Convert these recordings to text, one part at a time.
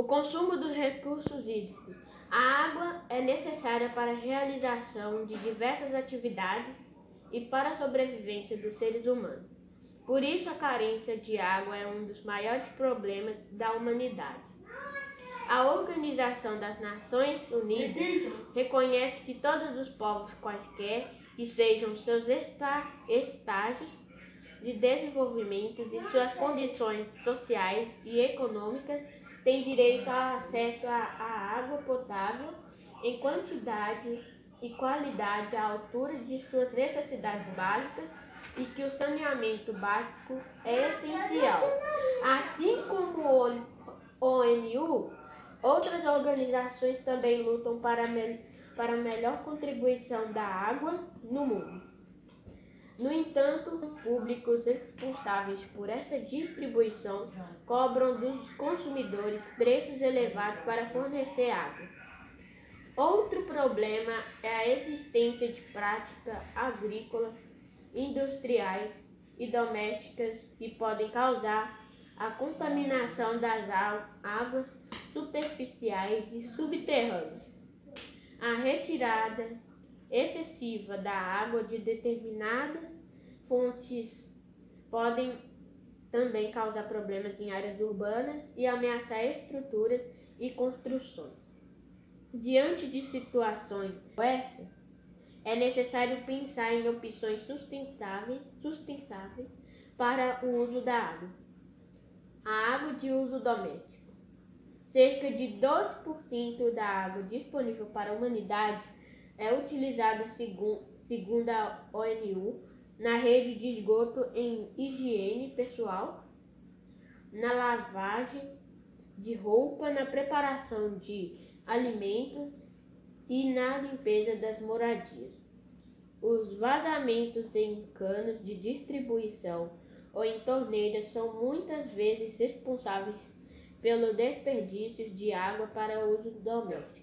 O consumo dos recursos hídricos. A água é necessária para a realização de diversas atividades e para a sobrevivência dos seres humanos. Por isso, a carência de água é um dos maiores problemas da humanidade. A Organização das Nações Unidas reconhece que todos os povos, quaisquer que sejam seus estágios de desenvolvimento e suas condições sociais e econômicas, têm direito ao acesso à água potável em quantidade e qualidade à altura de suas necessidades básicas e que o saneamento básico é essencial. Assim como o ONU, outras organizações também lutam para, me para melhor contribuição da água no mundo. No entanto, públicos responsáveis por essa distribuição cobram dos consumidores preços elevados para fornecer água. Outro problema é a existência de práticas agrícolas, industriais e domésticas que podem causar a contaminação das águas superficiais e subterrâneas. A retirada excessiva da água de determinadas fontes podem também causar problemas em áreas urbanas e ameaçar estruturas e construções. Diante de situações como essa, é necessário pensar em opções sustentáveis, sustentáveis para o uso da água. A água de uso doméstico. Cerca de 12% da água disponível para a humanidade é utilizado, segundo a ONU, na rede de esgoto em higiene pessoal, na lavagem de roupa, na preparação de alimentos e na limpeza das moradias. Os vazamentos em canos de distribuição ou em torneiras são muitas vezes responsáveis pelo desperdício de água para uso doméstico.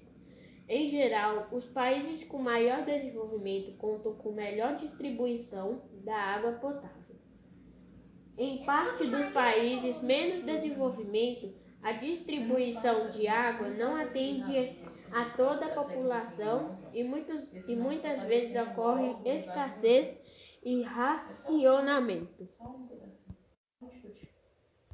Em geral, os países com maior desenvolvimento contam com melhor distribuição da água potável. Em parte dos países menos desenvolvimento, a distribuição de água não atende a toda a população e, muitas, e muitas vezes ocorre escassez e racionamento.